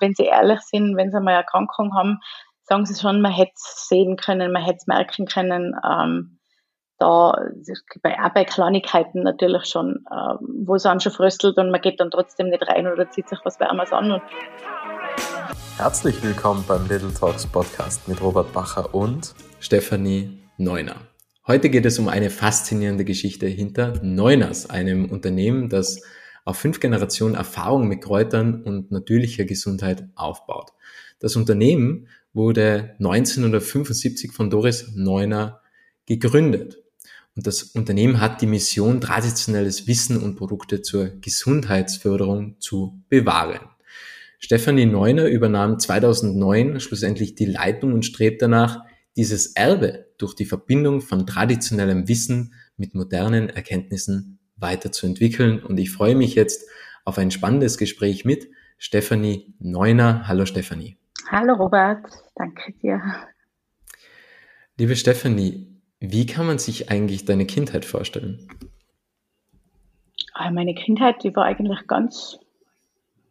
wenn sie ehrlich sind, wenn sie mal eine Erkrankung haben, sagen sie schon, man hätte es sehen können, man hätte es merken können. Ähm, da bei, auch bei Kleinigkeiten natürlich schon, ähm, wo es dann schon fröstelt und man geht dann trotzdem nicht rein oder zieht sich was Wärmes an. Und Herzlich willkommen beim Little Talks Podcast mit Robert Bacher und Stefanie Neuner. Heute geht es um eine faszinierende Geschichte hinter Neuners, einem Unternehmen, das auf fünf Generationen Erfahrung mit Kräutern und natürlicher Gesundheit aufbaut. Das Unternehmen wurde 1975 von Doris Neuner gegründet. Und das Unternehmen hat die Mission, traditionelles Wissen und Produkte zur Gesundheitsförderung zu bewahren. Stefanie Neuner übernahm 2009 schlussendlich die Leitung und strebt danach, dieses Erbe durch die Verbindung von traditionellem Wissen mit modernen Erkenntnissen weiterzuentwickeln. Und ich freue mich jetzt auf ein spannendes Gespräch mit Stefanie Neuner. Hallo Stefanie. Hallo Robert, danke dir. Liebe Stefanie, wie kann man sich eigentlich deine Kindheit vorstellen? Ah, meine Kindheit, die war eigentlich ganz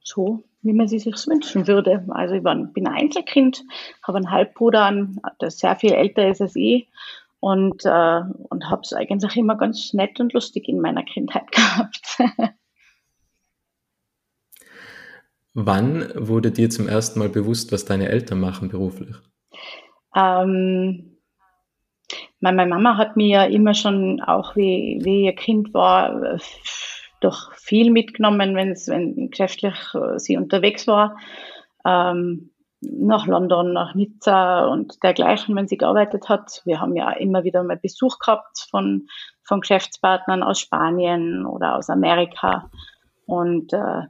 so, wie man sie sich wünschen würde. Also ich war, bin ein Einzelkind, habe einen Halbbruder, der sehr viel älter ist als ich und, äh, und habe es eigentlich immer ganz nett und lustig in meiner Kindheit gehabt. Wann wurde dir zum ersten Mal bewusst, was deine Eltern machen beruflich? Ähm, meine Mama hat mir ja immer schon, auch wie, wie ihr Kind war, doch viel mitgenommen, wenn's, wenn geschäftlich äh, sie unterwegs war. Ähm, nach London, nach Nizza und dergleichen, wenn sie gearbeitet hat. Wir haben ja immer wieder mal Besuch gehabt von, von Geschäftspartnern aus Spanien oder aus Amerika. Und äh,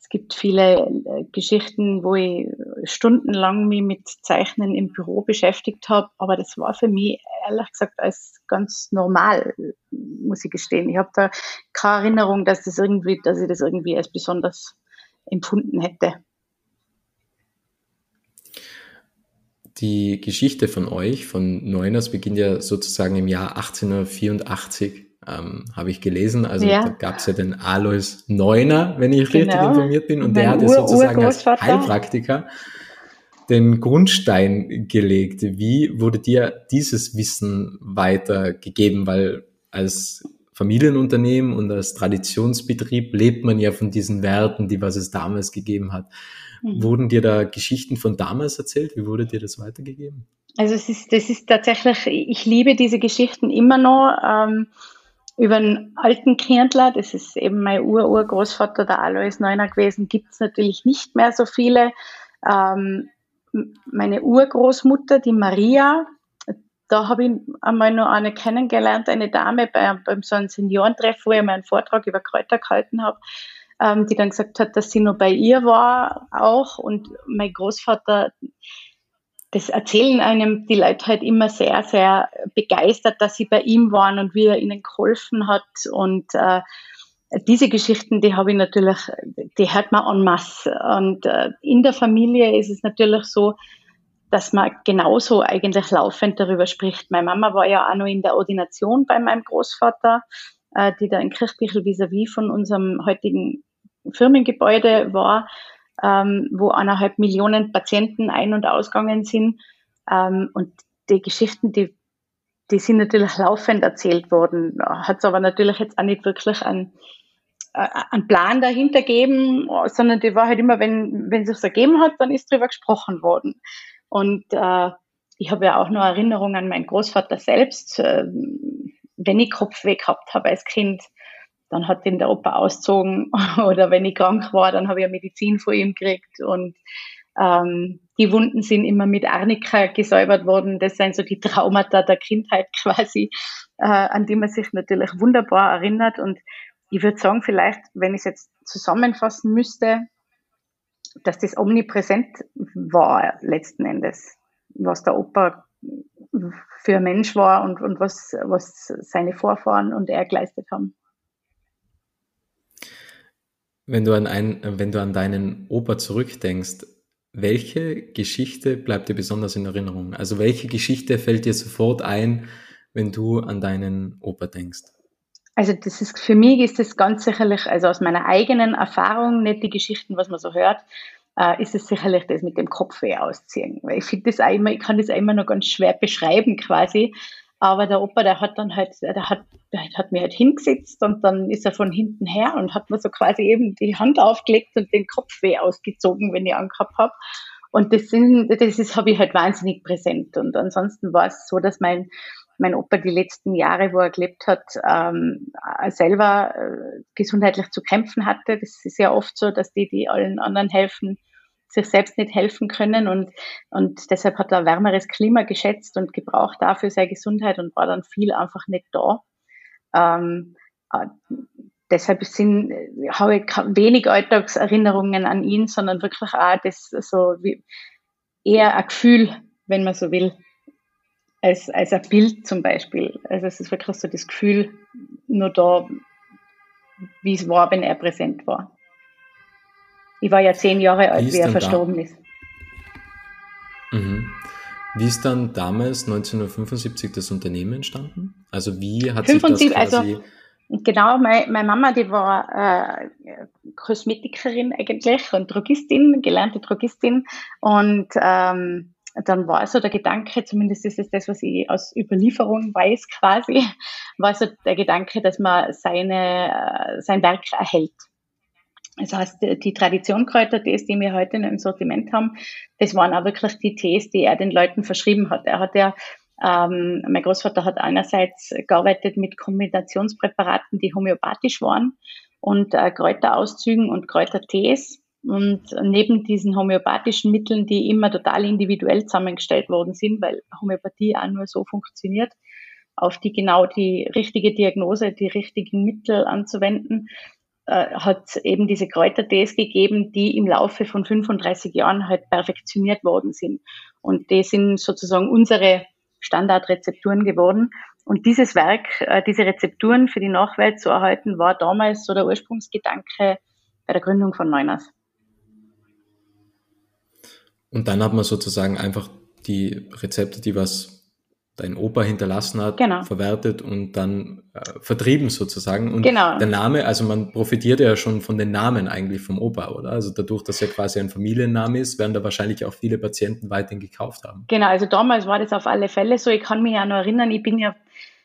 es gibt viele äh, Geschichten, wo ich stundenlang mich mit Zeichnen im Büro beschäftigt habe, aber das war für mich ehrlich gesagt als ganz normal, muss ich gestehen. Ich habe da keine Erinnerung, dass das irgendwie, dass ich das irgendwie als besonders empfunden hätte. Die Geschichte von euch, von Neuners, beginnt ja sozusagen im Jahr 1884, ähm, habe ich gelesen. Also ja. da gab es ja den Alois Neuner, wenn ich genau. richtig informiert bin, und mein der hat ja sozusagen als Heilpraktiker den Grundstein gelegt. Wie wurde dir dieses Wissen weitergegeben? Weil als Familienunternehmen und als Traditionsbetrieb lebt man ja von diesen Werten, die was es damals gegeben hat. Mhm. Wurden dir da Geschichten von damals erzählt? Wie wurde dir das weitergegeben? Also es ist, das ist tatsächlich, ich liebe diese Geschichten immer noch. Ähm, über einen alten Kindler, das ist eben mein Ur-Urgroßvater, der Alois Neuner gewesen, gibt es natürlich nicht mehr so viele. Ähm, meine Urgroßmutter, die Maria, da habe ich einmal noch eine kennengelernt, eine Dame bei, beim so einem Seniorentreff, wo ich mal einen Vortrag über Kräuter gehalten habe ähm, die dann gesagt hat, dass sie nur bei ihr war auch. Und mein Großvater, das erzählen einem die Leute halt immer sehr, sehr begeistert, dass sie bei ihm waren und wie er ihnen geholfen hat. Und äh, diese Geschichten, die habe ich natürlich, die hört man en masse. Und äh, in der Familie ist es natürlich so, dass man genauso eigentlich laufend darüber spricht. Meine Mama war ja auch noch in der Ordination bei meinem Großvater, äh, die da in Kirchbichl vis-à-vis von unserem heutigen Firmengebäude war, ähm, wo eineinhalb Millionen Patienten ein- und ausgegangen sind. Ähm, und die Geschichten, die, die sind natürlich laufend erzählt worden. Hat es aber natürlich jetzt auch nicht wirklich einen, äh, einen Plan dahinter gegeben, sondern die war halt immer, wenn, wenn es sich ergeben hat, dann ist drüber gesprochen worden. Und äh, ich habe ja auch noch Erinnerungen an meinen Großvater selbst. Äh, wenn ich Kopfweh gehabt habe als Kind, dann hat ihn der Opa ausgezogen oder wenn ich krank war, dann habe ich ja Medizin vor ihm gekriegt und ähm, die Wunden sind immer mit Arnika gesäubert worden. Das sind so die Traumata der Kindheit quasi, äh, an die man sich natürlich wunderbar erinnert. Und ich würde sagen, vielleicht, wenn ich es jetzt zusammenfassen müsste, dass das omnipräsent war letzten Endes, was der Opa für ein Mensch war und, und was, was seine Vorfahren und er geleistet haben. Wenn du an ein, wenn du an deinen Opa zurückdenkst, welche Geschichte bleibt dir besonders in Erinnerung? Also welche Geschichte fällt dir sofort ein, wenn du an deinen Opa denkst? Also das ist für mich ist das ganz sicherlich, also aus meiner eigenen Erfahrung, nicht die Geschichten, was man so hört, äh, ist es sicherlich das mit dem Kopfweh ausziehen. Weil ich finde das auch immer, ich kann das auch immer noch ganz schwer beschreiben quasi. Aber der Opa, der hat dann halt, der hat, der hat mir halt hingesetzt und dann ist er von hinten her und hat mir so quasi eben die Hand aufgelegt und den Kopfweh ausgezogen, wenn ich angehabt habe. Und das sind, das ist, habe ich halt wahnsinnig präsent. Und ansonsten war es so, dass mein, mein Opa die letzten Jahre, wo er gelebt hat, ähm, selber äh, gesundheitlich zu kämpfen hatte. Das ist ja oft so, dass die, die allen anderen helfen, sich selbst nicht helfen können und, und deshalb hat er ein wärmeres Klima geschätzt und gebraucht dafür seine Gesundheit und war dann viel einfach nicht da. Ähm, äh, deshalb sind, habe ich wenig Alltagserinnerungen an ihn, sondern wirklich auch das so wie eher ein Gefühl, wenn man so will, als, als ein Bild zum Beispiel. Also es ist wirklich so das Gefühl nur da, wie es war, wenn er präsent war. Ich war ja zehn Jahre alt, wie, wie er verstorben ist. Mhm. Wie ist dann damals 1975 das Unternehmen entstanden? Also wie hat 75, sich das quasi... Also, genau, meine, meine Mama, die war äh, Kosmetikerin eigentlich und Drogistin, gelernte Drogistin. Und ähm, dann war so der Gedanke, zumindest ist es das, was ich aus Überlieferung weiß quasi, war so der Gedanke, dass man seine, äh, sein Werk erhält. Das heißt, die Traditionkräuter-Tees, die wir heute noch im Sortiment haben, das waren auch wirklich die Tees, die er den Leuten verschrieben hat. Er hat ja, ähm, mein Großvater hat einerseits gearbeitet mit Kombinationspräparaten, die homöopathisch waren und äh, Kräuterauszügen und Kräutertees. Und neben diesen homöopathischen Mitteln, die immer total individuell zusammengestellt worden sind, weil Homöopathie auch nur so funktioniert, auf die genau die richtige Diagnose, die richtigen Mittel anzuwenden, äh, hat eben diese Kräutertees gegeben, die im Laufe von 35 Jahren halt perfektioniert worden sind. Und die sind sozusagen unsere Standardrezepturen geworden. Und dieses Werk, äh, diese Rezepturen für die Nachwelt zu erhalten, war damals so der Ursprungsgedanke bei der Gründung von Neuners. Und dann hat man sozusagen einfach die Rezepte, die was dein Opa hinterlassen hat, genau. verwertet und dann äh, vertrieben sozusagen. Und genau. der Name, also man profitiert ja schon von den Namen eigentlich vom Opa, oder? Also dadurch, dass er quasi ein Familienname ist, werden da wahrscheinlich auch viele Patienten weiterhin gekauft haben. Genau, also damals war das auf alle Fälle so. Ich kann mich ja noch erinnern, ich bin ja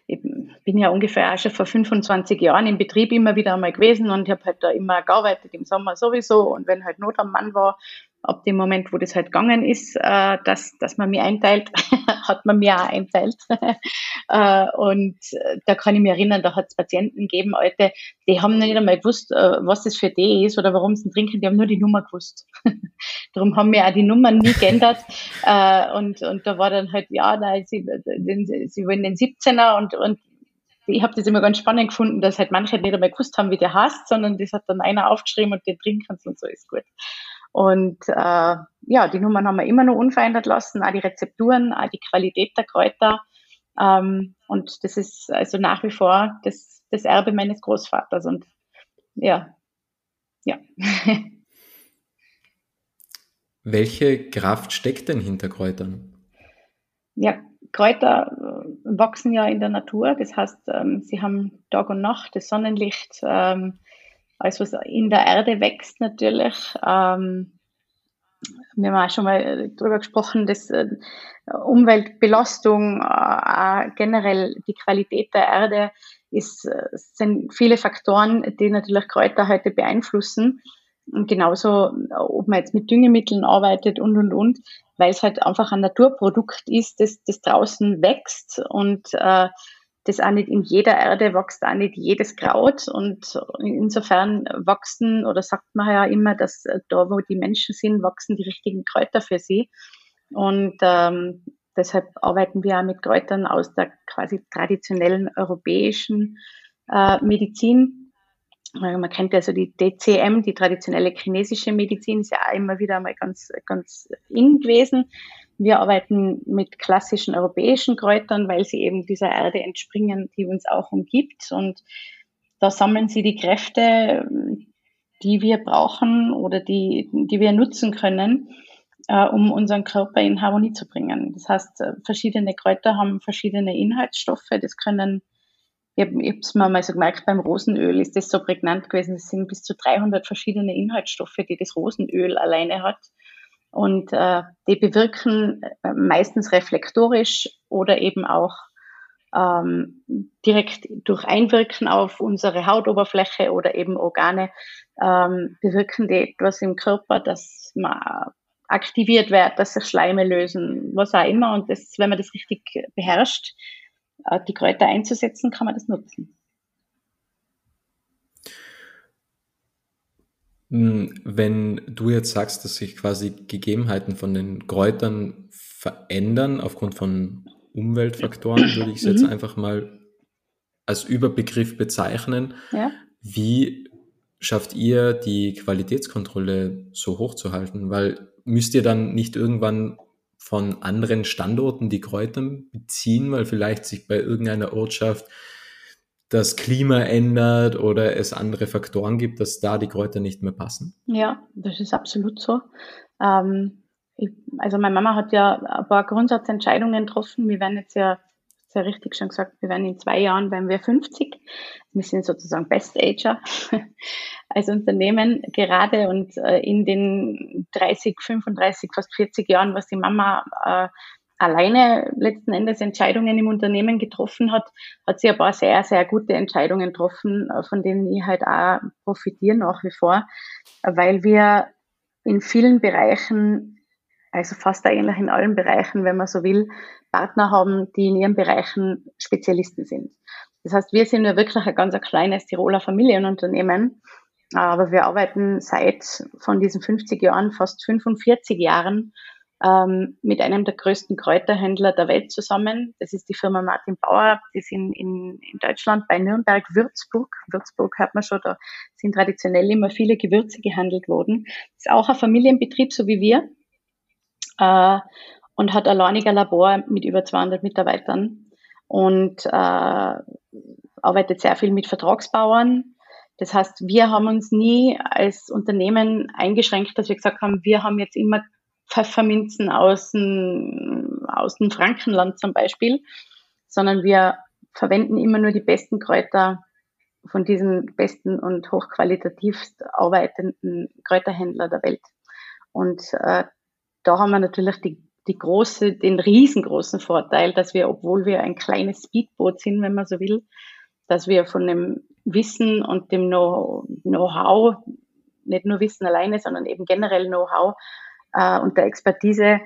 ich bin ja ungefähr auch schon vor 25 Jahren im Betrieb immer wieder einmal gewesen und ich habe halt da immer gearbeitet, im Sommer sowieso und wenn halt Not am Mann war, ab dem Moment, wo das halt gegangen ist, äh, dass, dass man mir einteilt, hat man mir auch einteilt. äh, und äh, da kann ich mich erinnern, da hat es Patienten gegeben, Alte, die haben nicht einmal gewusst, äh, was das für die ist oder warum sie trinken, die haben nur die Nummer gewusst. Darum haben wir auch die Nummern nie geändert. äh, und, und da war dann halt, ja, nein, sie, den, sie wollen den 17er und, und ich habe das immer ganz spannend gefunden, dass halt manche nicht einmal gewusst haben, wie der heißt, sondern das hat dann einer aufgeschrieben und den trinken kannst und so ist gut. Und äh, ja, die Nummern haben wir immer noch unverändert lassen, auch die Rezepturen, auch die Qualität der Kräuter. Ähm, und das ist also nach wie vor das, das Erbe meines Großvaters. Und ja, ja. Welche Kraft steckt denn hinter Kräutern? Ja, Kräuter äh, wachsen ja in der Natur. Das heißt, ähm, sie haben Tag und Nacht, das Sonnenlicht, ähm, alles, was in der Erde wächst natürlich. Ähm, wir haben auch schon mal darüber gesprochen, dass äh, Umweltbelastung, äh, generell die Qualität der Erde ist, äh, sind viele Faktoren, die natürlich Kräuter heute beeinflussen. Und genauso, ob man jetzt mit Düngemitteln arbeitet und, und, und, weil es halt einfach ein Naturprodukt ist, das, das draußen wächst und äh, das auch nicht in jeder Erde wächst auch nicht jedes Kraut und insofern wachsen oder sagt man ja immer, dass äh, da, wo die Menschen sind, wachsen die richtigen Kräuter für sie und ähm, deshalb arbeiten wir auch mit Kräutern aus der quasi traditionellen europäischen äh, Medizin. Äh, man kennt also die DCM, die traditionelle chinesische Medizin, ist ja auch immer wieder mal ganz, ganz in gewesen. Wir arbeiten mit klassischen europäischen Kräutern, weil sie eben dieser Erde entspringen, die uns auch umgibt. Und da sammeln sie die Kräfte, die wir brauchen oder die, die wir nutzen können, äh, um unseren Körper in Harmonie zu bringen. Das heißt, äh, verschiedene Kräuter haben verschiedene Inhaltsstoffe. Das können ich habe es mir mal so gemerkt, beim Rosenöl ist das so prägnant gewesen. Es sind bis zu 300 verschiedene Inhaltsstoffe, die das Rosenöl alleine hat. Und äh, die bewirken äh, meistens reflektorisch oder eben auch ähm, direkt durch Einwirken auf unsere Hautoberfläche oder eben Organe ähm, bewirken die etwas im Körper, dass man aktiviert wird, dass sich Schleime lösen, was auch immer. Und das, wenn man das richtig beherrscht, äh, die Kräuter einzusetzen, kann man das nutzen. Wenn du jetzt sagst, dass sich quasi Gegebenheiten von den Kräutern verändern aufgrund von Umweltfaktoren, würde ich es jetzt mhm. einfach mal als Überbegriff bezeichnen. Ja. Wie schafft ihr die Qualitätskontrolle so hoch zu halten? Weil müsst ihr dann nicht irgendwann von anderen Standorten die Kräuter beziehen, weil vielleicht sich bei irgendeiner Ortschaft das Klima ändert oder es andere Faktoren gibt, dass da die Kräuter nicht mehr passen? Ja, das ist absolut so. Ähm, ich, also meine Mama hat ja ein paar Grundsatzentscheidungen getroffen. Wir werden jetzt ja sehr richtig schon gesagt, wir werden in zwei Jahren, wenn wir 50. Wir sind sozusagen Best Ager als Unternehmen gerade und äh, in den 30, 35, fast 40 Jahren, was die Mama äh, alleine letzten Endes Entscheidungen im Unternehmen getroffen hat, hat sie ein paar sehr, sehr gute Entscheidungen getroffen, äh, von denen ich halt auch profitiere nach wie vor, weil wir in vielen Bereichen also fast eigentlich in allen Bereichen, wenn man so will, Partner haben, die in ihren Bereichen Spezialisten sind. Das heißt, wir sind ja wirklich ein ganz ein kleines Tiroler Familienunternehmen, aber wir arbeiten seit von diesen 50 Jahren, fast 45 Jahren, ähm, mit einem der größten Kräuterhändler der Welt zusammen. Das ist die Firma Martin Bauer. Die sind in, in Deutschland bei Nürnberg, Würzburg. Würzburg hört man schon, da sind traditionell immer viele Gewürze gehandelt worden. Ist auch ein Familienbetrieb, so wie wir äh, und hat alleiniger Labor mit über 200 Mitarbeitern und äh, arbeitet sehr viel mit Vertragsbauern. Das heißt, wir haben uns nie als Unternehmen eingeschränkt, dass wir gesagt haben, wir haben jetzt immer Pfefferminzen aus dem, aus dem Frankenland zum Beispiel, sondern wir verwenden immer nur die besten Kräuter von diesen besten und hochqualitativst arbeitenden Kräuterhändler der Welt. Und äh, da haben wir natürlich die, die große, den riesengroßen Vorteil, dass wir, obwohl wir ein kleines Speedboot sind, wenn man so will, dass wir von dem Wissen und dem Know-how, nicht nur Wissen alleine, sondern eben generell Know-how äh, und der Expertise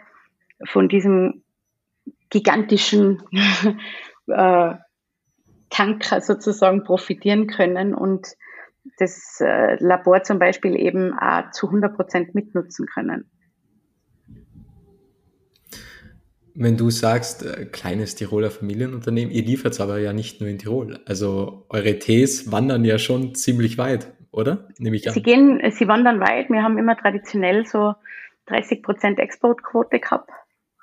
von diesem gigantischen äh, Tanker sozusagen profitieren können und das äh, Labor zum Beispiel eben auch zu 100 Prozent mitnutzen können. Wenn du sagst, äh, kleines Tiroler Familienunternehmen, ihr liefert es aber ja nicht nur in Tirol. Also eure Tees wandern ja schon ziemlich weit, oder? Nehme ich an. Sie gehen, sie wandern weit. Wir haben immer traditionell so 30 Prozent Exportquote gehabt.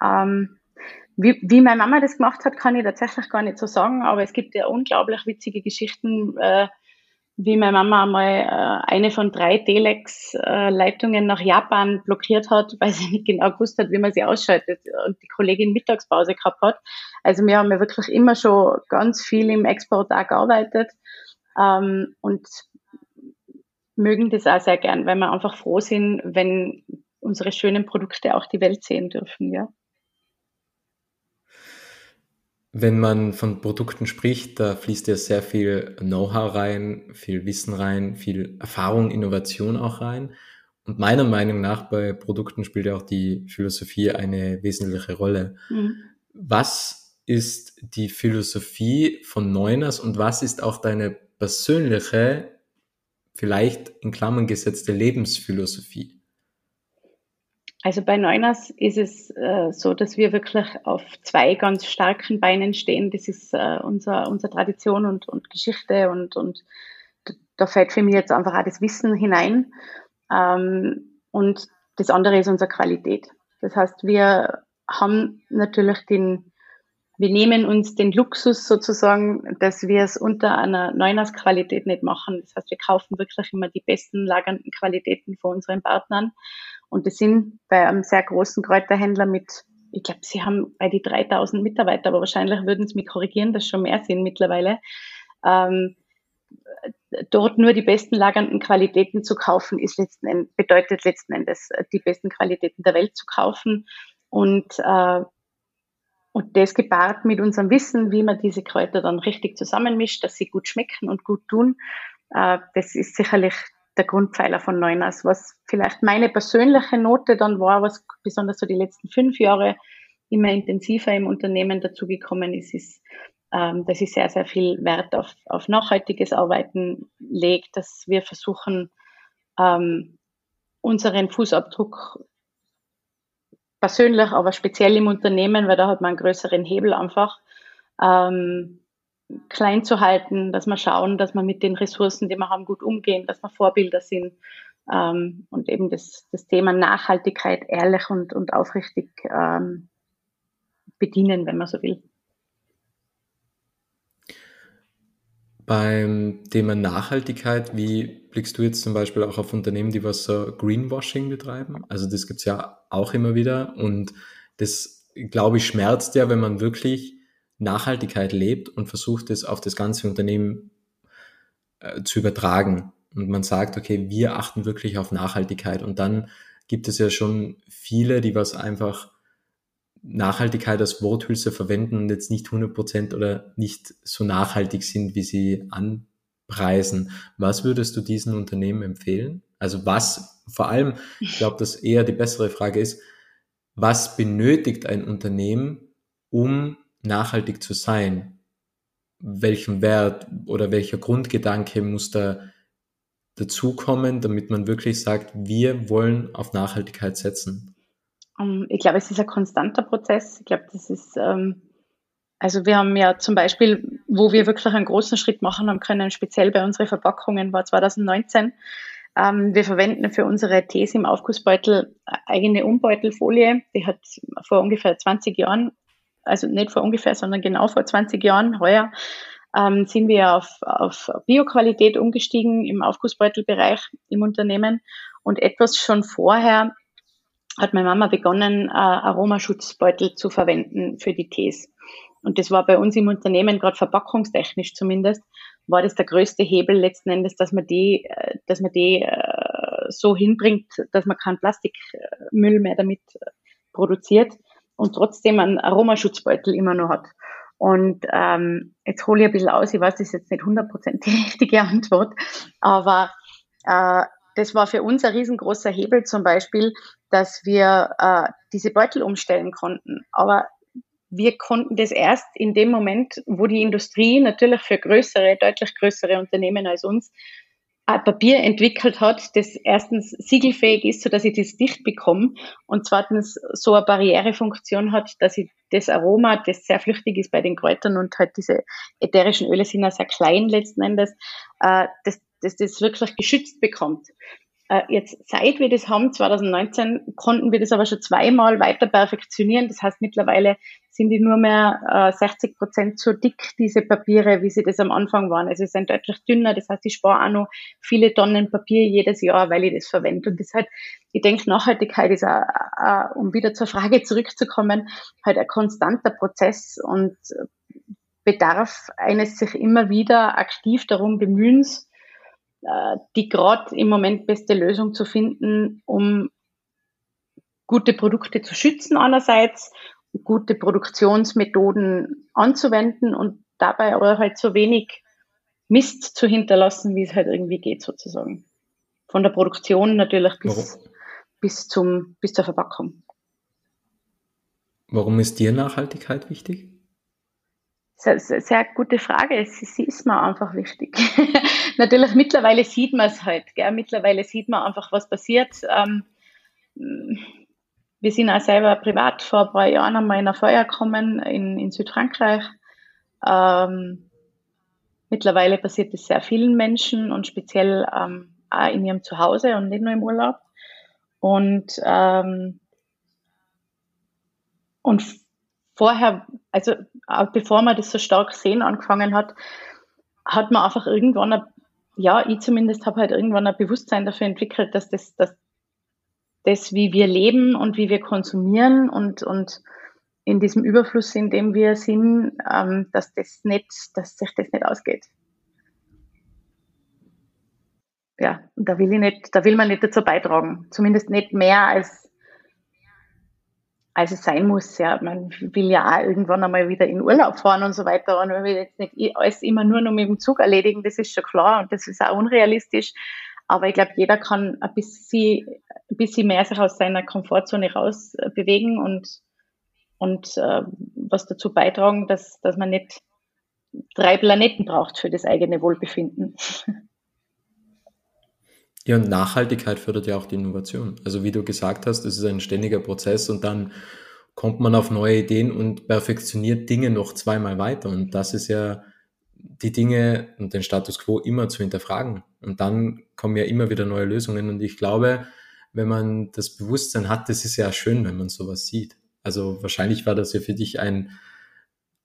Ähm, wie, wie meine Mama das gemacht hat, kann ich tatsächlich gar nicht so sagen, aber es gibt ja unglaublich witzige Geschichten, äh, wie meine Mama einmal äh, eine von drei Telex-Leitungen nach Japan blockiert hat, weil sie nicht genau gewusst hat, wie man sie ausschaltet und die Kollegin Mittagspause gehabt hat. Also wir haben ja wirklich immer schon ganz viel im Export auch gearbeitet ähm, und mögen das auch sehr gern, weil wir einfach froh sind, wenn unsere schönen Produkte auch die Welt sehen dürfen, ja. Wenn man von Produkten spricht, da fließt ja sehr viel Know-how rein, viel Wissen rein, viel Erfahrung, Innovation auch rein. Und meiner Meinung nach bei Produkten spielt ja auch die Philosophie eine wesentliche Rolle. Mhm. Was ist die Philosophie von Neuners und was ist auch deine persönliche, vielleicht in Klammern gesetzte Lebensphilosophie? Also bei Neuners ist es äh, so, dass wir wirklich auf zwei ganz starken Beinen stehen. Das ist äh, unser, unsere Tradition und, und Geschichte und, und da fällt für mich jetzt einfach auch das Wissen hinein. Ähm, und das andere ist unsere Qualität. Das heißt, wir haben natürlich den, wir nehmen uns den Luxus sozusagen, dass wir es unter einer Neuners-Qualität nicht machen. Das heißt, wir kaufen wirklich immer die besten lagernden Qualitäten von unseren Partnern und das sind bei einem sehr großen Kräuterhändler mit, ich glaube, sie haben bei die 3000 Mitarbeiter, aber wahrscheinlich würden sie mich korrigieren, dass schon mehr sind mittlerweile. ähm, dort nur die besten lagernden Qualitäten zu kaufen, ist letzten Endes, bedeutet letzten Endes, äh, die besten Qualitäten der Welt zu kaufen. Und, äh, und das gepaart mit unserem Wissen, wie man diese Kräuter dann richtig zusammenmischt, dass sie gut schmecken und gut tun, äh, das ist sicherlich der Grundpfeiler von Neunas. Was vielleicht meine persönliche Note dann war, was besonders so die letzten fünf Jahre immer intensiver im Unternehmen dazugekommen ist, ist ähm, dass ich sehr, sehr viel Wert auf, auf nachhaltiges Arbeiten lege, dass wir versuchen, ähm, unseren Fußabdruck persönlich, aber speziell im Unternehmen, weil da hat man einen größeren Hebel einfach, ähm, klein zu halten, dass wir schauen, dass wir mit den Ressourcen, die wir haben, gut umgehen, dass wir Vorbilder sind ähm, und eben das, das Thema Nachhaltigkeit ehrlich und, und aufrichtig ähm, bedienen, wenn man so will. Beim Thema Nachhaltigkeit, wie blickst du jetzt zum Beispiel auch auf Unternehmen, die was so Greenwashing betreiben? Also das gibt's ja auch immer wieder und das, glaube ich, schmerzt ja, wenn man wirklich Nachhaltigkeit lebt und versucht es auf das ganze Unternehmen äh, zu übertragen. Und man sagt, okay, wir achten wirklich auf Nachhaltigkeit. Und dann gibt es ja schon viele, die was einfach Nachhaltigkeit als Worthülse verwenden und jetzt nicht 100% oder nicht so nachhaltig sind, wie sie anpreisen. Was würdest du diesen Unternehmen empfehlen? Also was, vor allem, ich glaube, dass eher die bessere Frage ist, was benötigt ein Unternehmen, um nachhaltig zu sein? Welchen Wert oder welcher Grundgedanke muss da dazukommen, damit man wirklich sagt, wir wollen auf Nachhaltigkeit setzen? Ähm, ich glaube, es ist ein konstanter Prozess. Ich glaube, das ist, ähm, also wir haben ja zum Beispiel, wo wir wirklich einen großen Schritt machen haben können, speziell bei unseren Verpackungen, war 2019. Ähm, wir verwenden für unsere Tees im Aufgussbeutel eigene Umbeutelfolie. Die hat vor ungefähr 20 Jahren, also nicht vor ungefähr, sondern genau vor 20 Jahren, heuer, sind wir auf, auf Bioqualität umgestiegen im Aufgussbeutelbereich im Unternehmen. Und etwas schon vorher hat meine Mama begonnen, äh, Aromaschutzbeutel zu verwenden für die Tees. Und das war bei uns im Unternehmen, gerade verpackungstechnisch zumindest, war das der größte Hebel letzten Endes, dass man die, äh, dass man die äh, so hinbringt, dass man keinen Plastikmüll mehr damit produziert und trotzdem einen Aromaschutzbeutel immer noch hat. Und ähm, jetzt hole ich ein bisschen aus, ich weiß, das ist jetzt nicht 100% die richtige Antwort, aber äh, das war für uns ein riesengroßer Hebel zum Beispiel, dass wir äh, diese Beutel umstellen konnten. Aber wir konnten das erst in dem Moment, wo die Industrie natürlich für größere, deutlich größere Unternehmen als uns ein Papier entwickelt hat, das erstens siegelfähig ist, so dass ich das dicht bekomme und zweitens so eine Barrierefunktion hat, dass ich das Aroma, das sehr flüchtig ist bei den Kräutern und halt diese ätherischen Öle sind ja sehr klein letzten Endes, äh, dass, dass das wirklich geschützt bekommt. Äh, jetzt, seit wir das haben, 2019, konnten wir das aber schon zweimal weiter perfektionieren. Das heißt, mittlerweile sind die nur mehr äh, 60 Prozent so dick, diese Papiere, wie sie das am Anfang waren. Also sie sind deutlich dünner. Das heißt, ich spare auch noch viele Tonnen Papier jedes Jahr, weil ich das verwende. Und das halt, ich denke, Nachhaltigkeit ist, auch, auch, um wieder zur Frage zurückzukommen, halt ein konstanter Prozess und bedarf eines sich immer wieder aktiv darum Bemühens, äh, die gerade im Moment beste Lösung zu finden, um gute Produkte zu schützen einerseits, gute Produktionsmethoden anzuwenden und dabei aber halt so wenig Mist zu hinterlassen, wie es halt irgendwie geht sozusagen. Von der Produktion natürlich bis, bis, zum, bis zur Verpackung. Warum ist dir Nachhaltigkeit wichtig? Sehr, sehr, gute Frage. Sie, sie ist mir einfach wichtig. Natürlich, mittlerweile sieht man es halt. Gell? Mittlerweile sieht man einfach, was passiert. Ähm, wir sind auch selber privat vor ein paar Jahren einmal in ein Feuer gekommen in, in Südfrankreich. Ähm, mittlerweile passiert es sehr vielen Menschen und speziell ähm, auch in ihrem Zuhause und nicht nur im Urlaub. Und, ähm, und vorher, also äh, bevor man das so stark sehen angefangen hat, hat man einfach irgendwann, ein, ja, ich zumindest habe halt irgendwann ein Bewusstsein dafür entwickelt, dass das, dass das, wie wir leben und wie wir konsumieren und, und in diesem Überfluss, in dem wir sind, ähm, dass das nicht, dass sich das nicht ausgeht. Ja, da will ich nicht, da will man nicht dazu beitragen. Zumindest nicht mehr als als es sein muss. Ja, man will ja auch irgendwann einmal wieder in Urlaub fahren und so weiter. Und man will jetzt nicht alles immer nur noch mit dem Zug erledigen, das ist schon klar und das ist auch unrealistisch. Aber ich glaube, jeder kann ein bisschen, ein bisschen mehr sich aus seiner Komfortzone raus bewegen und, und äh, was dazu beitragen, dass, dass man nicht drei Planeten braucht für das eigene Wohlbefinden. Ja, und Nachhaltigkeit fördert ja auch die Innovation. Also wie du gesagt hast, es ist ein ständiger Prozess und dann kommt man auf neue Ideen und perfektioniert Dinge noch zweimal weiter. Und das ist ja die Dinge und den Status quo immer zu hinterfragen. Und dann kommen ja immer wieder neue Lösungen. Und ich glaube, wenn man das Bewusstsein hat, das ist ja schön, wenn man sowas sieht. Also wahrscheinlich war das ja für dich ein,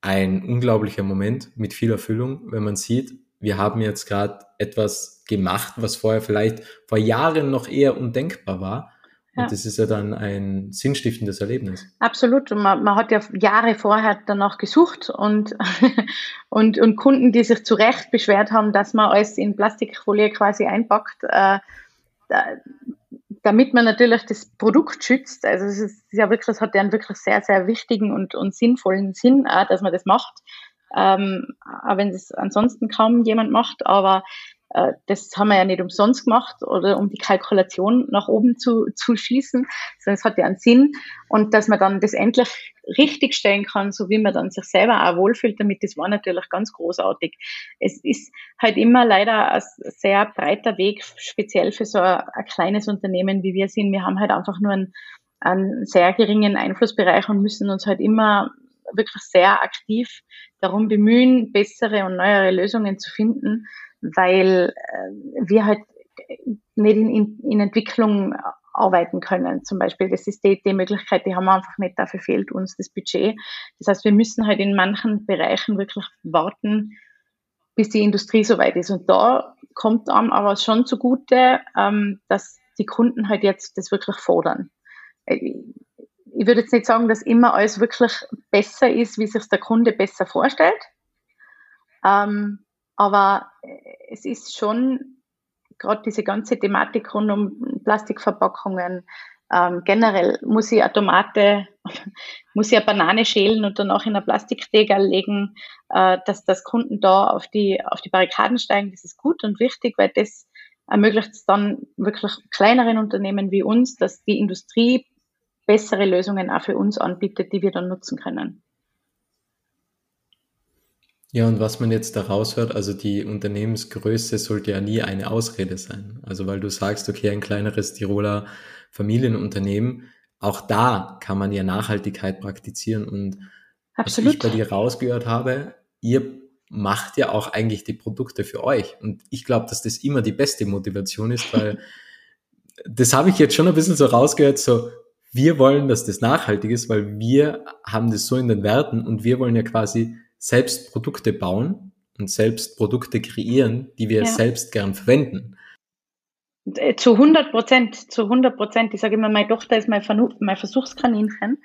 ein unglaublicher Moment mit viel Erfüllung, wenn man sieht, wir haben jetzt gerade etwas gemacht, was vorher vielleicht vor Jahren noch eher undenkbar war. Und ja. das ist ja dann ein sinnstiftendes Erlebnis. Absolut. Und man, man hat ja Jahre vorher danach gesucht und, und, und Kunden, die sich zu Recht beschwert haben, dass man alles in Plastikfolie quasi einpackt, äh, da, damit man natürlich das Produkt schützt. Also es ist ja wirklich, es hat ja einen wirklich sehr, sehr wichtigen und, und sinnvollen Sinn, auch, dass man das macht. Ähm, auch wenn es ansonsten kaum jemand macht, aber äh, das haben wir ja nicht umsonst gemacht oder um die Kalkulation nach oben zu, zu schießen, sondern es hat ja einen Sinn und dass man dann das endlich richtig stellen kann, so wie man dann sich selber auch wohlfühlt damit, das war natürlich ganz großartig. Es ist halt immer leider ein sehr breiter Weg, speziell für so ein, ein kleines Unternehmen wie wir sind. Wir haben halt einfach nur einen, einen sehr geringen Einflussbereich und müssen uns halt immer wirklich sehr aktiv darum bemühen, bessere und neuere Lösungen zu finden weil äh, wir halt nicht in, in, Entwicklung arbeiten können. Zum Beispiel, das ist die, die Möglichkeit, die haben wir einfach nicht, dafür fehlt uns das Budget. Das heißt, wir müssen halt in manchen Bereichen wirklich warten, bis die Industrie soweit ist. Und da kommt einem aber schon zugute, ähm, dass die Kunden halt jetzt das wirklich fordern. Äh, ich würde jetzt nicht sagen, dass immer alles wirklich besser ist, wie sich der Kunde besser vorstellt. Ähm, aber es ist schon gerade diese ganze Thematik rund um Plastikverpackungen. Ähm, generell muss ich eine Tomate, muss ich eine Banane schälen und danach in ein Plastikdegel legen, äh, dass, dass Kunden da auf die, auf die Barrikaden steigen. Das ist gut und wichtig, weil das ermöglicht es dann wirklich kleineren Unternehmen wie uns, dass die Industrie bessere Lösungen auch für uns anbietet, die wir dann nutzen können. Ja, und was man jetzt daraus hört, also die Unternehmensgröße sollte ja nie eine Ausrede sein. Also weil du sagst, okay, ein kleineres Tiroler Familienunternehmen, auch da kann man ja Nachhaltigkeit praktizieren. Und Absolut. was ich bei dir rausgehört habe, ihr macht ja auch eigentlich die Produkte für euch. Und ich glaube, dass das immer die beste Motivation ist, weil das habe ich jetzt schon ein bisschen so rausgehört, so wir wollen, dass das nachhaltig ist, weil wir haben das so in den Werten und wir wollen ja quasi selbst Produkte bauen und selbst Produkte kreieren, die wir ja. selbst gern verwenden. Äh, zu 100 Prozent, zu 100 Prozent. Ich sage immer, meine Tochter ist mein, mein Versuchskaninchen.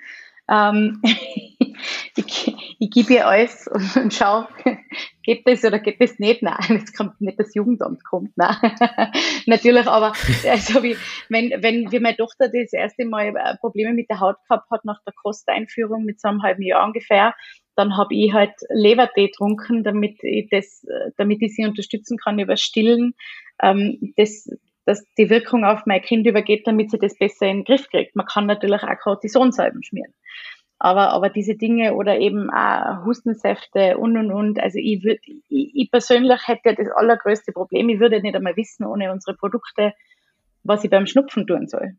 Ähm, ich, ich gebe ihr alles und, und schau, geht das oder geht das nicht? Nein, jetzt kommt nicht das Jugendamt kommt. Nein. Natürlich, aber also wie, wenn, wenn wie meine Tochter das erste Mal äh, Probleme mit der Haut gehabt hat nach der Kosteinführung mit so einem halben Jahr ungefähr, dann habe ich halt Lebertee getrunken, damit ich das, damit ich sie unterstützen kann über Stillen, ähm, das, dass die Wirkung auf mein Kind übergeht, damit sie das besser in den Griff kriegt. Man kann natürlich auch Cortisonsalben schmieren. Aber, aber diese Dinge oder eben auch Hustensäfte und und und, also ich würde, ich, ich persönlich hätte das allergrößte Problem, ich würde nicht einmal wissen ohne unsere Produkte, was ich beim Schnupfen tun soll.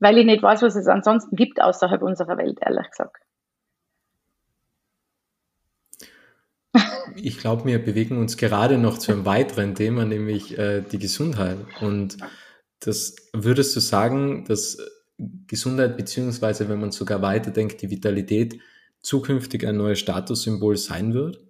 Weil ich nicht weiß, was es ansonsten gibt außerhalb unserer Welt, ehrlich gesagt. Ich glaube, wir bewegen uns gerade noch zu einem weiteren Thema, nämlich äh, die Gesundheit. Und das würdest du sagen, dass Gesundheit beziehungsweise, wenn man sogar weiterdenkt, die Vitalität zukünftig ein neues Statussymbol sein wird?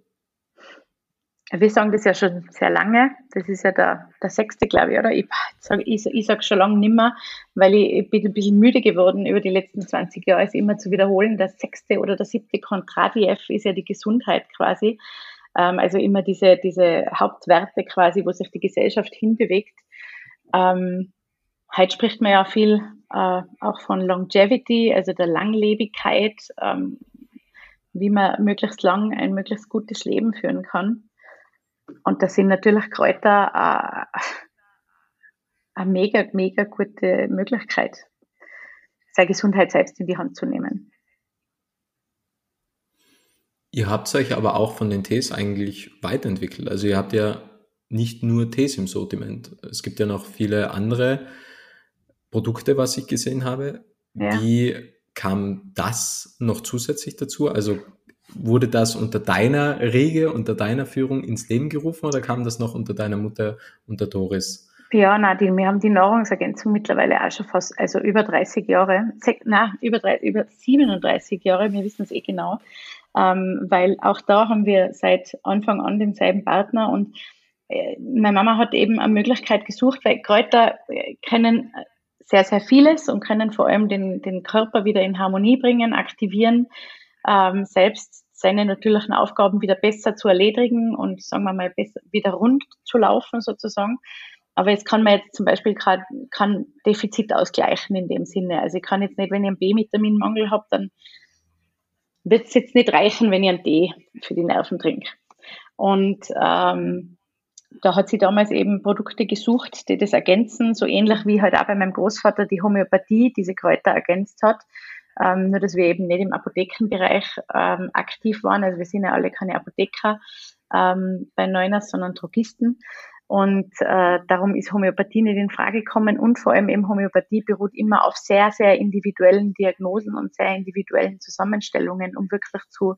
Wir sagen das ja schon sehr lange. Das ist ja der, der sechste, glaube ich, oder? Ich sage ich, ich sag schon lange nimmer, weil ich, ich, bin ein bisschen müde geworden, über die letzten 20 Jahre es immer zu wiederholen. Der sechste oder der siebte Kontradiev ist ja die Gesundheit quasi. Ähm, also immer diese, diese Hauptwerte quasi, wo sich die Gesellschaft hinbewegt. Ähm, heute spricht man ja viel äh, auch von Longevity, also der Langlebigkeit, ähm, wie man möglichst lang ein möglichst gutes Leben führen kann. Und das sind natürlich Kräuter äh, eine mega, mega gute Möglichkeit, seine Gesundheit selbst in die Hand zu nehmen. Ihr habt euch aber auch von den Tees eigentlich weiterentwickelt. Also ihr habt ja nicht nur Tees im Sortiment. Es gibt ja noch viele andere Produkte, was ich gesehen habe. Ja. Wie kam das noch zusätzlich dazu? Also wurde das unter deiner Rege, unter deiner Führung ins Leben gerufen oder kam das noch unter deiner Mutter, unter Doris? Ja, nein, die, wir haben die Nahrungsergänzung mittlerweile auch schon fast, also über 30 Jahre, nein, über, 30, über 37 Jahre, wir wissen es eh genau, ähm, weil auch da haben wir seit Anfang an denselben Partner und äh, meine Mama hat eben eine Möglichkeit gesucht, weil Kräuter äh, können sehr, sehr vieles und können vor allem den, den Körper wieder in Harmonie bringen, aktivieren, ähm, selbst seine natürlichen Aufgaben wieder besser zu erledigen und sagen wir mal besser, wieder rund zu laufen sozusagen. Aber jetzt kann man jetzt zum Beispiel gerade kann Defizit ausgleichen in dem Sinne. Also ich kann jetzt nicht, wenn ich einen B-Vitaminmangel habe, dann wird es jetzt nicht reichen, wenn ich einen D für die Nerven trinke. Und ähm, da hat sie damals eben Produkte gesucht, die das ergänzen, so ähnlich wie halt auch bei meinem Großvater die Homöopathie diese Kräuter ergänzt hat. Ähm, nur, dass wir eben nicht im Apothekenbereich ähm, aktiv waren. Also wir sind ja alle keine Apotheker ähm, bei Neuners, sondern Drogisten. Und äh, darum ist Homöopathie nicht in Frage gekommen und vor allem eben Homöopathie beruht immer auf sehr, sehr individuellen Diagnosen und sehr individuellen Zusammenstellungen, um wirklich zu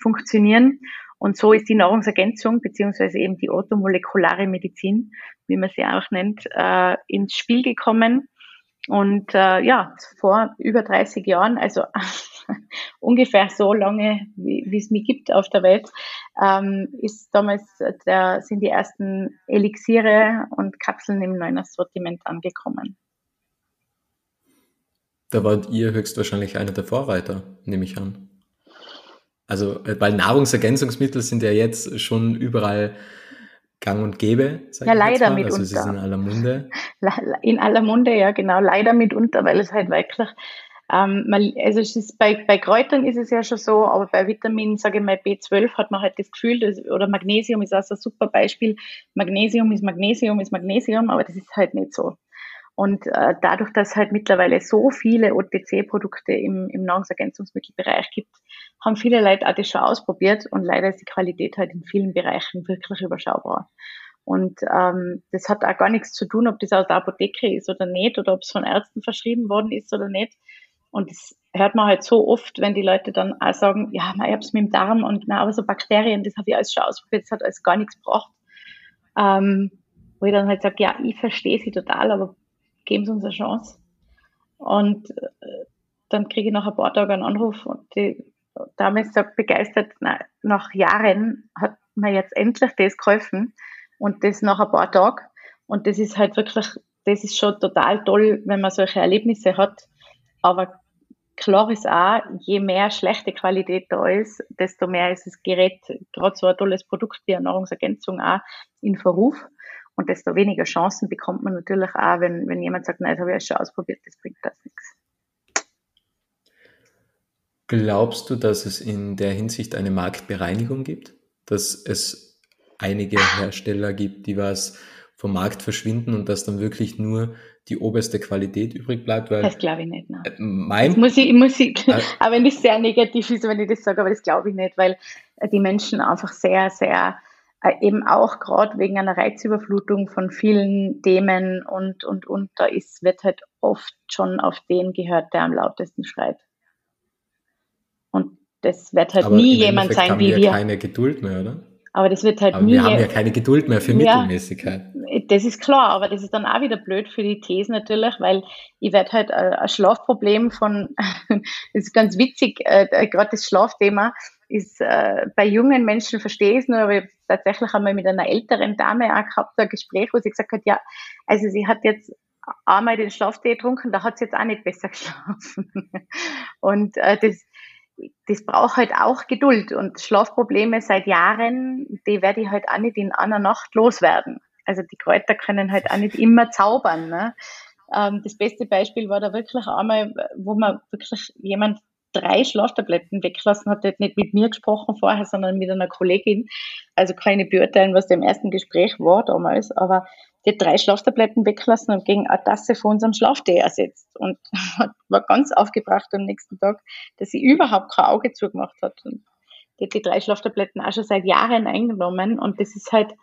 funktionieren. Und so ist die Nahrungsergänzung beziehungsweise eben die orthomolekulare Medizin, wie man sie auch nennt, äh, ins Spiel gekommen. Und äh, ja, vor über 30 Jahren, also ungefähr so lange, wie, wie es mich gibt auf der Welt, ähm, ist damals der, sind die ersten Elixiere und Kapseln im neuen Sortiment angekommen. Da wart ihr höchstwahrscheinlich einer der Vorreiter, nehme ich an. Also, äh, weil Nahrungsergänzungsmittel sind ja jetzt schon überall gang und gäbe. ja, leider mitunter. Also sie sind in aller Munde. In aller Munde, ja, genau. Leider mitunter, weil es halt wirklich ähm, man, also ist bei, bei Kräutern ist es ja schon so, aber bei Vitaminen, sage ich mal B12, hat man halt das Gefühl, dass, oder Magnesium ist auch so ein super Beispiel. Magnesium ist Magnesium ist Magnesium, aber das ist halt nicht so. Und äh, dadurch, dass halt mittlerweile so viele OTC-Produkte im, im Nahrungsergänzungsmittelbereich gibt, haben viele Leute auch das schon ausprobiert und leider ist die Qualität halt in vielen Bereichen wirklich überschaubar. Und ähm, das hat auch gar nichts zu tun, ob das aus der Apotheke ist oder nicht, oder ob es von Ärzten verschrieben worden ist oder nicht. Und das hört man halt so oft, wenn die Leute dann auch sagen, ja, ich habe es mit dem Darm und na, aber so Bakterien, das habe ich alles schon ausprobiert, das hat alles gar nichts gebracht. Ähm, wo ich dann halt sage, ja, ich verstehe sie total, aber geben Sie uns eine Chance. Und äh, dann kriege ich nach ein paar Tagen einen Anruf und die Dame sagt begeistert, na, nach Jahren hat mir jetzt endlich das geholfen und das nach ein paar Tagen. Und das ist halt wirklich, das ist schon total toll, wenn man solche Erlebnisse hat. Aber klar ist auch, je mehr schlechte Qualität da ist, desto mehr ist das Gerät, gerade so ein tolles Produkt wie eine Nahrungsergänzung auch in Verruf. Und desto weniger Chancen bekommt man natürlich auch, wenn, wenn jemand sagt, nein, das habe ich schon ausprobiert, das bringt das nichts. Glaubst du, dass es in der Hinsicht eine Marktbereinigung gibt? Dass es einige Hersteller gibt, die was vom Markt verschwinden und dass dann wirklich nur die oberste Qualität übrig bleibt? Weil das glaube ich nicht. Nein. Äh, mein, das muss ich, muss ich, äh, auch wenn es sehr negativ ist, wenn ich das sage, aber das glaube ich nicht, weil die Menschen einfach sehr, sehr äh, eben auch gerade wegen einer Reizüberflutung von vielen Themen und, und, und da ist, wird halt oft schon auf den gehört, der am lautesten schreit. Und das wird halt Aber nie jemand sein wie wir. wir. keine Geduld mehr, oder? Aber das wird halt aber nie. Wir haben ja keine Geduld mehr für ja, Mittelmäßigkeit. Das ist klar, aber das ist dann auch wieder blöd für die These natürlich, weil ich werde halt äh, ein Schlafproblem von, das ist ganz witzig, äh, äh gerade das Schlafthema ist bei jungen Menschen verstehe ich es nur, aber ich tatsächlich einmal mit einer älteren Dame auch gehabt, ein Gespräch, wo sie gesagt hat, ja, also sie hat jetzt einmal den Schlaftee getrunken, da hat sie jetzt auch nicht besser geschlafen. Und äh, das das braucht halt auch Geduld und Schlafprobleme seit Jahren, die werde ich halt auch nicht in einer Nacht loswerden. Also die Kräuter können halt auch nicht immer zaubern. Ne? Ähm, das beste Beispiel war da wirklich einmal, wo man wirklich jemand drei Schlaftabletten weggelassen hat, hat nicht mit mir gesprochen vorher, sondern mit einer Kollegin. Also nicht beurteilen, was da im ersten Gespräch war damals, aber die hat drei Schlaftabletten weggelassen und gegen eine Tasse von unserem Schlaftee ersetzt und war ganz aufgebracht am nächsten Tag, dass sie überhaupt kein Auge zugemacht hat. Und die hat die drei Schlaftabletten auch schon seit Jahren eingenommen und das ist halt,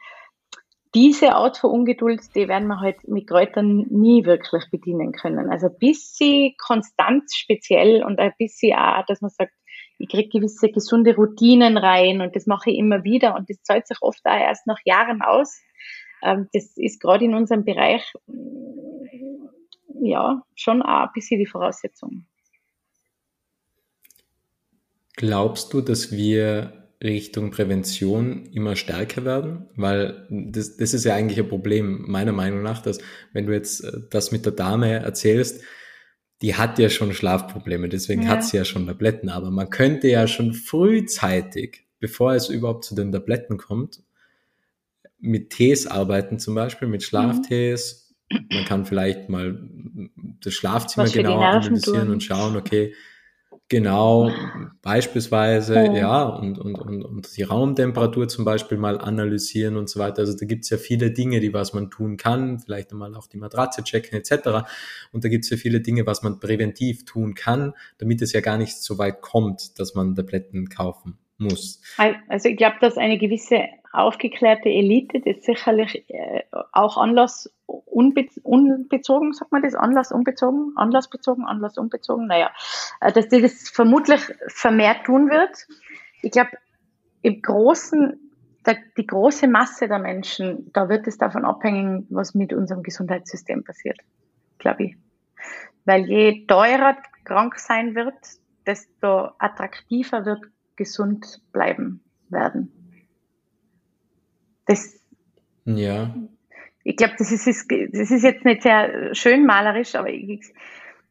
diese Art von Ungeduld, die werden wir halt mit Kräutern nie wirklich bedienen können. Also ein bisschen konstant speziell und ein bisschen auch, dass man sagt, ich kriege gewisse gesunde Routinen rein und das mache ich immer wieder und das zahlt sich oft auch erst nach Jahren aus. Ähm, das ist gerade in unserem Bereich ja schon auch ein bisschen die Voraussetzung. Glaubst du, dass wir Richtung Prävention immer stärker werden, weil das, das ist ja eigentlich ein Problem meiner Meinung nach, dass wenn du jetzt äh, das mit der Dame erzählst, die hat ja schon Schlafprobleme, deswegen ja. hat sie ja schon Tabletten, aber man könnte ja schon frühzeitig, bevor es überhaupt zu den Tabletten kommt, mit Tees arbeiten zum Beispiel, mit Schlaftees. Mhm. Man kann vielleicht mal das Schlafzimmer genau analysieren und schauen, okay, Genau, beispielsweise, ja, ja und, und, und, und die Raumtemperatur zum Beispiel mal analysieren und so weiter. Also da gibt's ja viele Dinge, die was man tun kann, vielleicht einmal auch die Matratze checken etc. Und da gibt's ja viele Dinge, was man präventiv tun kann, damit es ja gar nicht so weit kommt, dass man Tabletten kaufen muss. Also ich glaube, dass eine gewisse aufgeklärte Elite, das sicherlich äh, auch Anlass unbe unbezogen, sagt man das, Anlass unbezogen, Anlassbezogen, Anlass unbezogen, naja, äh, dass die das vermutlich vermehrt tun wird. Ich glaube, im Großen, der, die große Masse der Menschen, da wird es davon abhängen, was mit unserem Gesundheitssystem passiert, glaube ich. Weil je teurer krank sein wird, desto attraktiver wird gesund bleiben werden. Das, ja. Ich glaube, das ist, das ist jetzt nicht sehr schön malerisch, aber ich,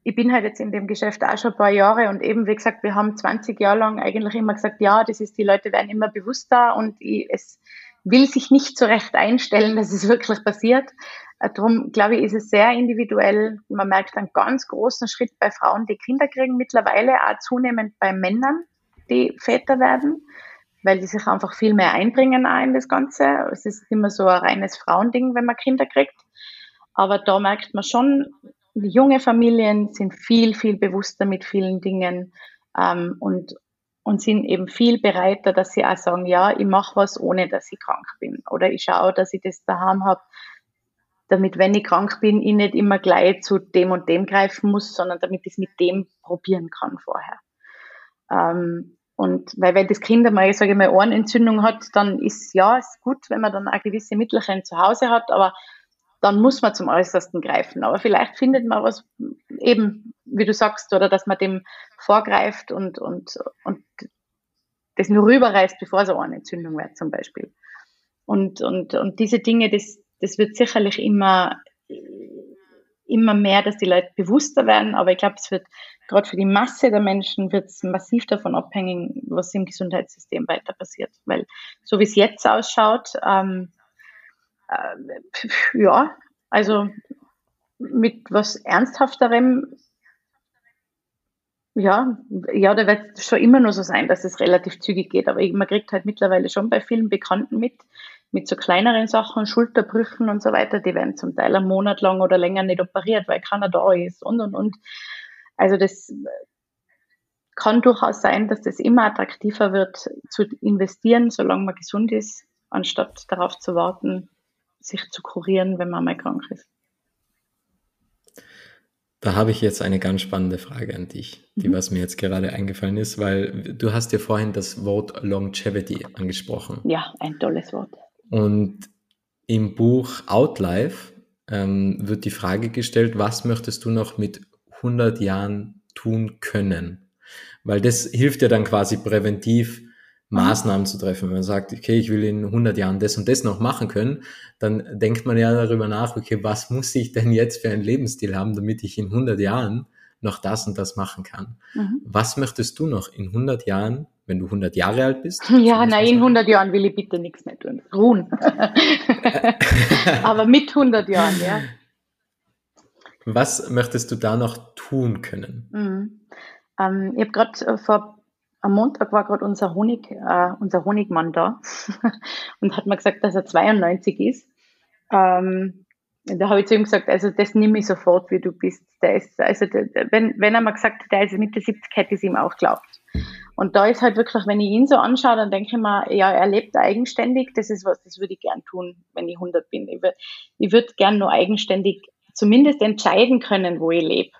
ich bin halt jetzt in dem Geschäft auch schon ein paar Jahre und eben, wie gesagt, wir haben 20 Jahre lang eigentlich immer gesagt, ja, das ist, die Leute werden immer bewusster und ich, es will sich nicht so recht einstellen, dass es wirklich passiert. Äh, darum, glaube ich, ist es sehr individuell. Man merkt einen ganz großen Schritt bei Frauen, die Kinder kriegen, mittlerweile auch zunehmend bei Männern die Väter werden, weil die sich einfach viel mehr einbringen auch in das Ganze. Es ist immer so ein reines Frauending, wenn man Kinder kriegt. Aber da merkt man schon, junge Familien sind viel, viel bewusster mit vielen Dingen ähm, und, und sind eben viel bereiter, dass sie auch sagen, ja, ich mache was, ohne dass ich krank bin. Oder ich schaue, dass ich das daheim habe, damit, wenn ich krank bin, ich nicht immer gleich zu dem und dem greifen muss, sondern damit ich es mit dem probieren kann vorher. Ähm, und weil wenn das Kind einmal, sage ich mal, Ohrenentzündung hat, dann ist ja ist gut, wenn man dann auch gewisse Mittelchen zu Hause hat, aber dann muss man zum Äußersten greifen. Aber vielleicht findet man was eben, wie du sagst, oder dass man dem vorgreift und, und, und das nur rüberreißt, bevor es eine Ohrenentzündung wird, zum Beispiel. Und, und, und diese Dinge, das, das wird sicherlich immer, immer mehr, dass die Leute bewusster werden, aber ich glaube, es wird gerade für die Masse der Menschen wird es massiv davon abhängen, was im Gesundheitssystem weiter passiert. Weil so wie es jetzt ausschaut, ähm, äh, ja, also mit was Ernsthafterem, ja, ja, da wird es schon immer nur so sein, dass es relativ zügig geht. Aber man kriegt halt mittlerweile schon bei vielen Bekannten mit, mit so kleineren Sachen, Schulterbrüchen und so weiter, die werden zum Teil einen Monat lang oder länger nicht operiert, weil keiner da ist und und und. Also das kann durchaus sein, dass das immer attraktiver wird zu investieren, solange man gesund ist, anstatt darauf zu warten, sich zu kurieren, wenn man mal krank ist. Da habe ich jetzt eine ganz spannende Frage an dich, die mhm. was mir jetzt gerade eingefallen ist, weil du hast ja vorhin das Wort Longevity angesprochen. Ja, ein tolles Wort. Und im Buch Outlife ähm, wird die Frage gestellt, was möchtest du noch mit 100 Jahren tun können. Weil das hilft ja dann quasi präventiv, Maßnahmen zu treffen. Wenn man sagt, okay, ich will in 100 Jahren das und das noch machen können, dann denkt man ja darüber nach, okay, was muss ich denn jetzt für einen Lebensstil haben, damit ich in 100 Jahren noch das und das machen kann. Mhm. Was möchtest du noch in 100 Jahren, wenn du 100 Jahre alt bist? Ja, nein, in 100 Jahren will ich bitte nichts mehr tun. Ruhen. Aber mit 100 Jahren, ja. Was möchtest du da noch tun können? Mhm. Ähm, ich habe gerade äh, vor am Montag war gerade unser Honig, äh, unser Honigmann da und hat mir gesagt, dass er 92 ist. Ähm, da habe ich zu ihm gesagt, also das nehme ich sofort, wie du bist. Der ist, also der, wenn, wenn er mal gesagt hat, der ist Mitte 70, hätte ich es ihm auch geglaubt. Und da ist halt wirklich, wenn ich ihn so anschaue, dann denke ich mir, ja, er lebt eigenständig, das ist was, das würde ich gern tun, wenn ich 100 bin. Ich würde würd gern nur eigenständig zumindest entscheiden können, wo ich lebe.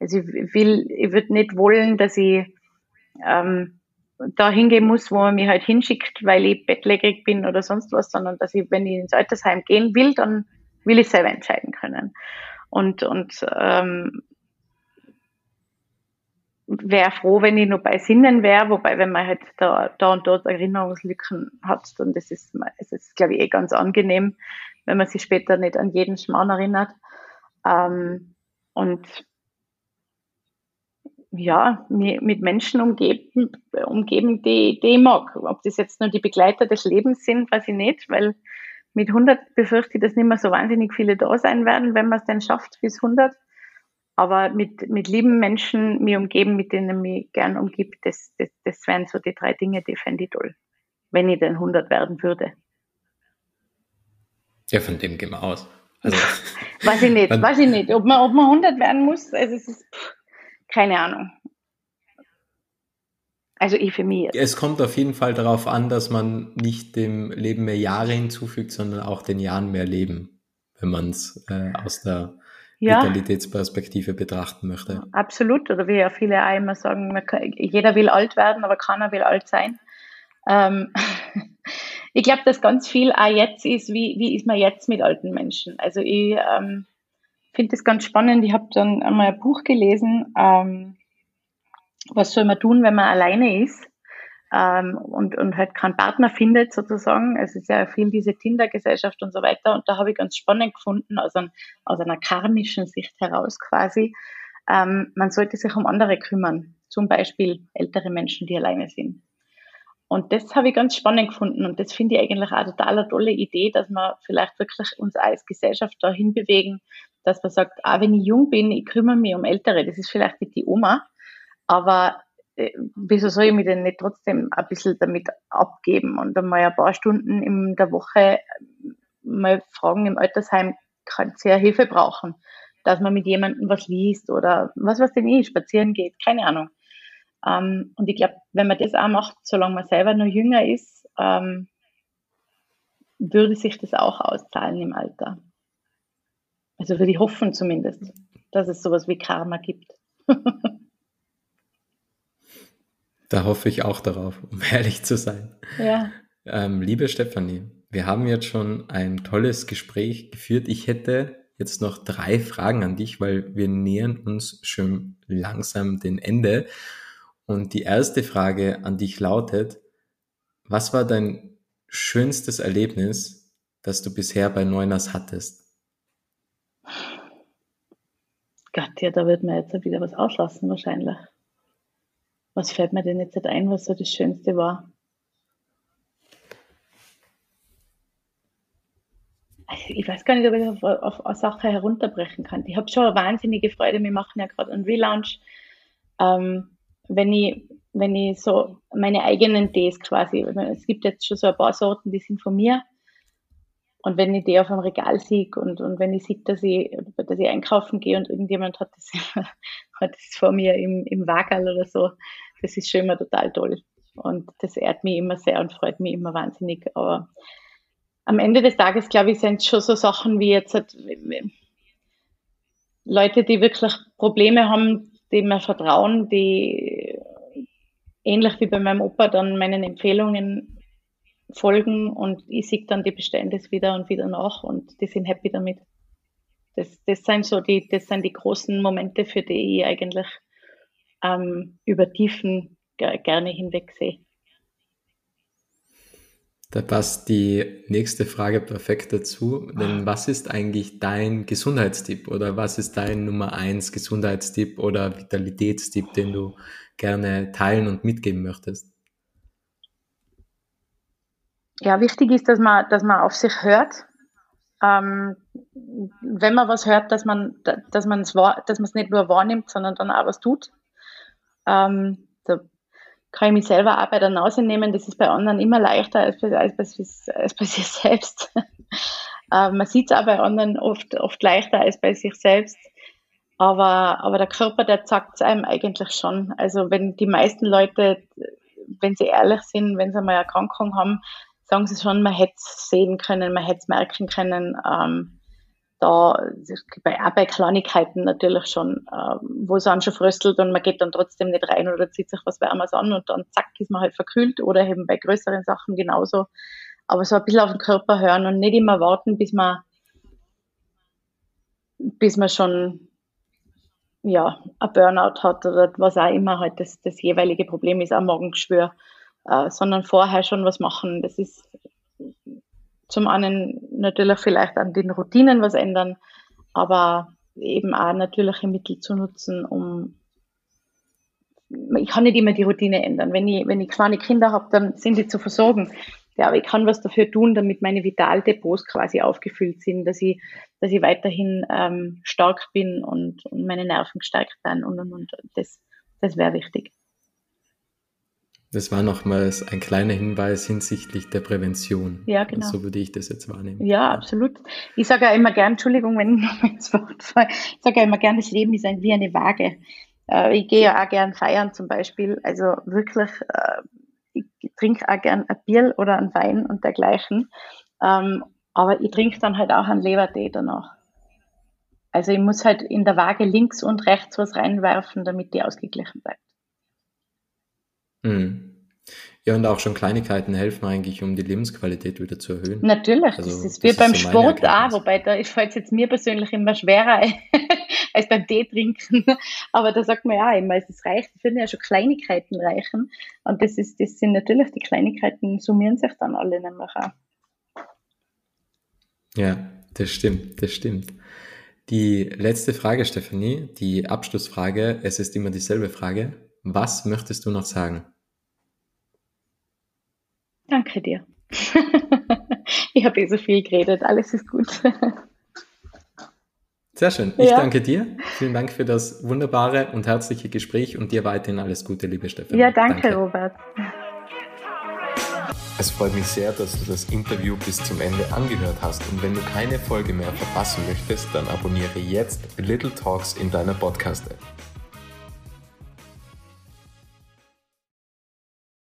Also ich will, ich würde nicht wollen, dass ich ähm, da hingehen muss, wo man mich halt hinschickt, weil ich bettlägerig bin oder sonst was, sondern dass ich, wenn ich ins Altersheim gehen will, dann will ich selber entscheiden können. Und, und ähm, wäre froh, wenn ich nur bei Sinnen wäre, wobei wenn man halt da, da und dort Erinnerungslücken hat, dann das ist, es ist, glaube ich, eh ganz angenehm, wenn man sich später nicht an jeden Schmarrn erinnert. Ähm, und ja, mit Menschen umgeben, umgeben die, die ich mag. Ob das jetzt nur die Begleiter des Lebens sind, weiß ich nicht, weil mit 100 befürchte ich, dass nicht mehr so wahnsinnig viele da sein werden, wenn man es denn schafft bis 100. Aber mit, mit lieben Menschen mich umgeben, mit denen ich mich gern umgibt, das, das, das wären so die drei Dinge, die fände ich toll, wenn ich denn 100 werden würde. Ja, von dem gehen wir aus. Also, weiß ich nicht, weiß ich nicht. Ob man, ob man 100 werden muss, also es ist, pff, keine Ahnung. Also ich für mich. Es kommt auf jeden Fall darauf an, dass man nicht dem Leben mehr Jahre hinzufügt, sondern auch den Jahren mehr Leben, wenn man es äh, aus der ja. Vitalitätsperspektive betrachten möchte. Absolut. Oder wie ja viele auch immer sagen, kann, jeder will alt werden, aber keiner will alt sein. Ähm, ich glaube, dass ganz viel auch jetzt ist, wie, wie ist man jetzt mit alten Menschen? Also ich ähm, finde das ganz spannend. Ich habe dann einmal ein Buch gelesen, ähm, was soll man tun, wenn man alleine ist ähm, und, und halt keinen Partner findet sozusagen. Es ist ja viel diese Tinder-Gesellschaft und so weiter. Und da habe ich ganz spannend gefunden, aus, ein, aus einer karmischen Sicht heraus quasi, ähm, man sollte sich um andere kümmern. Zum Beispiel ältere Menschen, die alleine sind. Und das habe ich ganz spannend gefunden und das finde ich eigentlich auch total eine tolle Idee, dass wir vielleicht wirklich uns als Gesellschaft dahin bewegen, dass man sagt, ah, wenn ich jung bin, ich kümmere mich um Ältere. Das ist vielleicht nicht die Oma, aber äh, wieso soll ich mich denn nicht trotzdem ein bisschen damit abgeben und einmal ein paar Stunden in der Woche mal fragen im Altersheim, kann ja Hilfe brauchen, dass man mit jemandem was liest oder was was denn ich, spazieren geht, keine Ahnung. Ähm, und ich glaube, wenn man das auch macht, solange man selber noch jünger ist, ähm, würde sich das auch auszahlen im Alter. Also würde ich hoffen zumindest, dass es sowas wie Karma gibt. da hoffe ich auch darauf, um ehrlich zu sein. Ja. Ähm, liebe Stefanie, wir haben jetzt schon ein tolles Gespräch geführt. Ich hätte jetzt noch drei Fragen an dich, weil wir nähern uns schon langsam dem Ende. Und die erste Frage an dich lautet, was war dein schönstes Erlebnis, das du bisher bei Neunas hattest? Gott, ja, da wird mir jetzt wieder was auslassen wahrscheinlich. Was fällt mir denn jetzt ein, was so das Schönste war? Also ich weiß gar nicht, ob ich auf, auf eine Sache herunterbrechen kann. Ich habe schon eine wahnsinnige Freude. Wir machen ja gerade einen Relaunch. Ähm, wenn ich, wenn ich so meine eigenen Tees quasi, es gibt jetzt schon so ein paar Sorten, die sind von mir. Und wenn ich die auf dem Regal sehe und, und wenn ich sehe, dass ich, dass ich einkaufen gehe und irgendjemand hat das, hat das vor mir im, im Wagerl oder so, das ist schon immer total toll. Und das ehrt mich immer sehr und freut mich immer wahnsinnig. Aber am Ende des Tages, glaube ich, sind es schon so Sachen wie jetzt halt, Leute, die wirklich Probleme haben, die mir vertrauen, die ähnlich wie bei meinem Opa dann meinen Empfehlungen folgen und ich sehe dann die Bestände wieder und wieder nach und die sind happy damit. Das, das sind so die, das sind die großen Momente, für die ich eigentlich ähm, über Tiefen gerne hinweg sehe. Da passt die nächste Frage perfekt dazu. Denn was ist eigentlich dein Gesundheitstipp oder was ist dein Nummer eins Gesundheitstipp oder Vitalitätstipp, den du gerne teilen und mitgeben möchtest? Ja, wichtig ist, dass man, dass man auf sich hört. Ähm, wenn man was hört, dass man, dass man es dass man es nicht nur wahrnimmt, sondern dann auch was tut. Ähm, da kann ich mich selber auch bei der Nase nehmen. Das ist bei anderen immer leichter als bei, als bei, als bei sich selbst. ähm, man sieht es auch bei anderen oft, oft leichter als bei sich selbst. Aber, aber der Körper, der sagt es einem eigentlich schon. Also wenn die meisten Leute, wenn sie ehrlich sind, wenn sie mal eine Erkrankung haben, sagen sie schon, man hätte es sehen können, man hätte es merken können. Ähm, da, bei, auch bei Kleinigkeiten natürlich schon, ähm, wo es dann schon fröstelt und man geht dann trotzdem nicht rein oder zieht sich was Wärmes an und dann zack ist man halt verkühlt oder eben bei größeren Sachen genauso. Aber so ein bisschen auf den Körper hören und nicht immer warten, bis man, bis man schon, ja, ein Burnout hat oder was auch immer halt das, das jeweilige Problem ist, ein Magengeschwür, äh, sondern vorher schon was machen. Das ist zum einen natürlich vielleicht an den Routinen was ändern, aber eben auch natürliche Mittel zu nutzen, um ich kann nicht immer die Routine ändern. Wenn ich, wenn ich kleine Kinder habe, dann sind die zu versorgen. Ja, aber ich kann was dafür tun, damit meine Vitaldepots quasi aufgefüllt sind, dass ich, dass ich weiterhin ähm, stark bin und, und meine Nerven gestärkt werden und, und, und. Das, das wäre wichtig. Das war nochmals ein kleiner Hinweis hinsichtlich der Prävention. Ja, genau. So würde ich das jetzt wahrnehmen. Ja, absolut. Ich sage ja immer gern, Entschuldigung, wenn ich ins Wort falle, ich sage ja immer gern, das Leben ist ein, wie eine Waage. Äh, ich gehe ja auch gern feiern zum Beispiel. Also wirklich, äh, ich trinke auch gern ein Bier oder ein Wein und dergleichen. Ähm, aber ich trinke dann halt auch einen Lebertee danach. Also ich muss halt in der Waage links und rechts was reinwerfen, damit die ausgeglichen bleibt. Mhm. Ja, und auch schon Kleinigkeiten helfen eigentlich, um die Lebensqualität wieder zu erhöhen. Natürlich, also, das ist wie das beim ist so Sport auch, wobei da fällt es jetzt mir persönlich immer schwerer als beim Tee trinken. Aber da sagt man ja immer, es reicht, es würden ja schon Kleinigkeiten reichen. Und das ist, das sind natürlich die Kleinigkeiten, summieren sich dann alle nämlich auch. Ja, das stimmt, das stimmt. Die letzte Frage, Stefanie, die Abschlussfrage, es ist immer dieselbe Frage. Was möchtest du noch sagen? Danke dir. ich habe eh so viel geredet. Alles ist gut. Sehr schön. Ich ja. danke dir. Vielen Dank für das wunderbare und herzliche Gespräch und dir weiterhin alles Gute, liebe Stefanie. Ja, danke, danke. Robert. Es freut mich sehr, dass du das Interview bis zum Ende angehört hast und wenn du keine Folge mehr verpassen möchtest, dann abonniere jetzt Little Talks in deiner Podcast-App.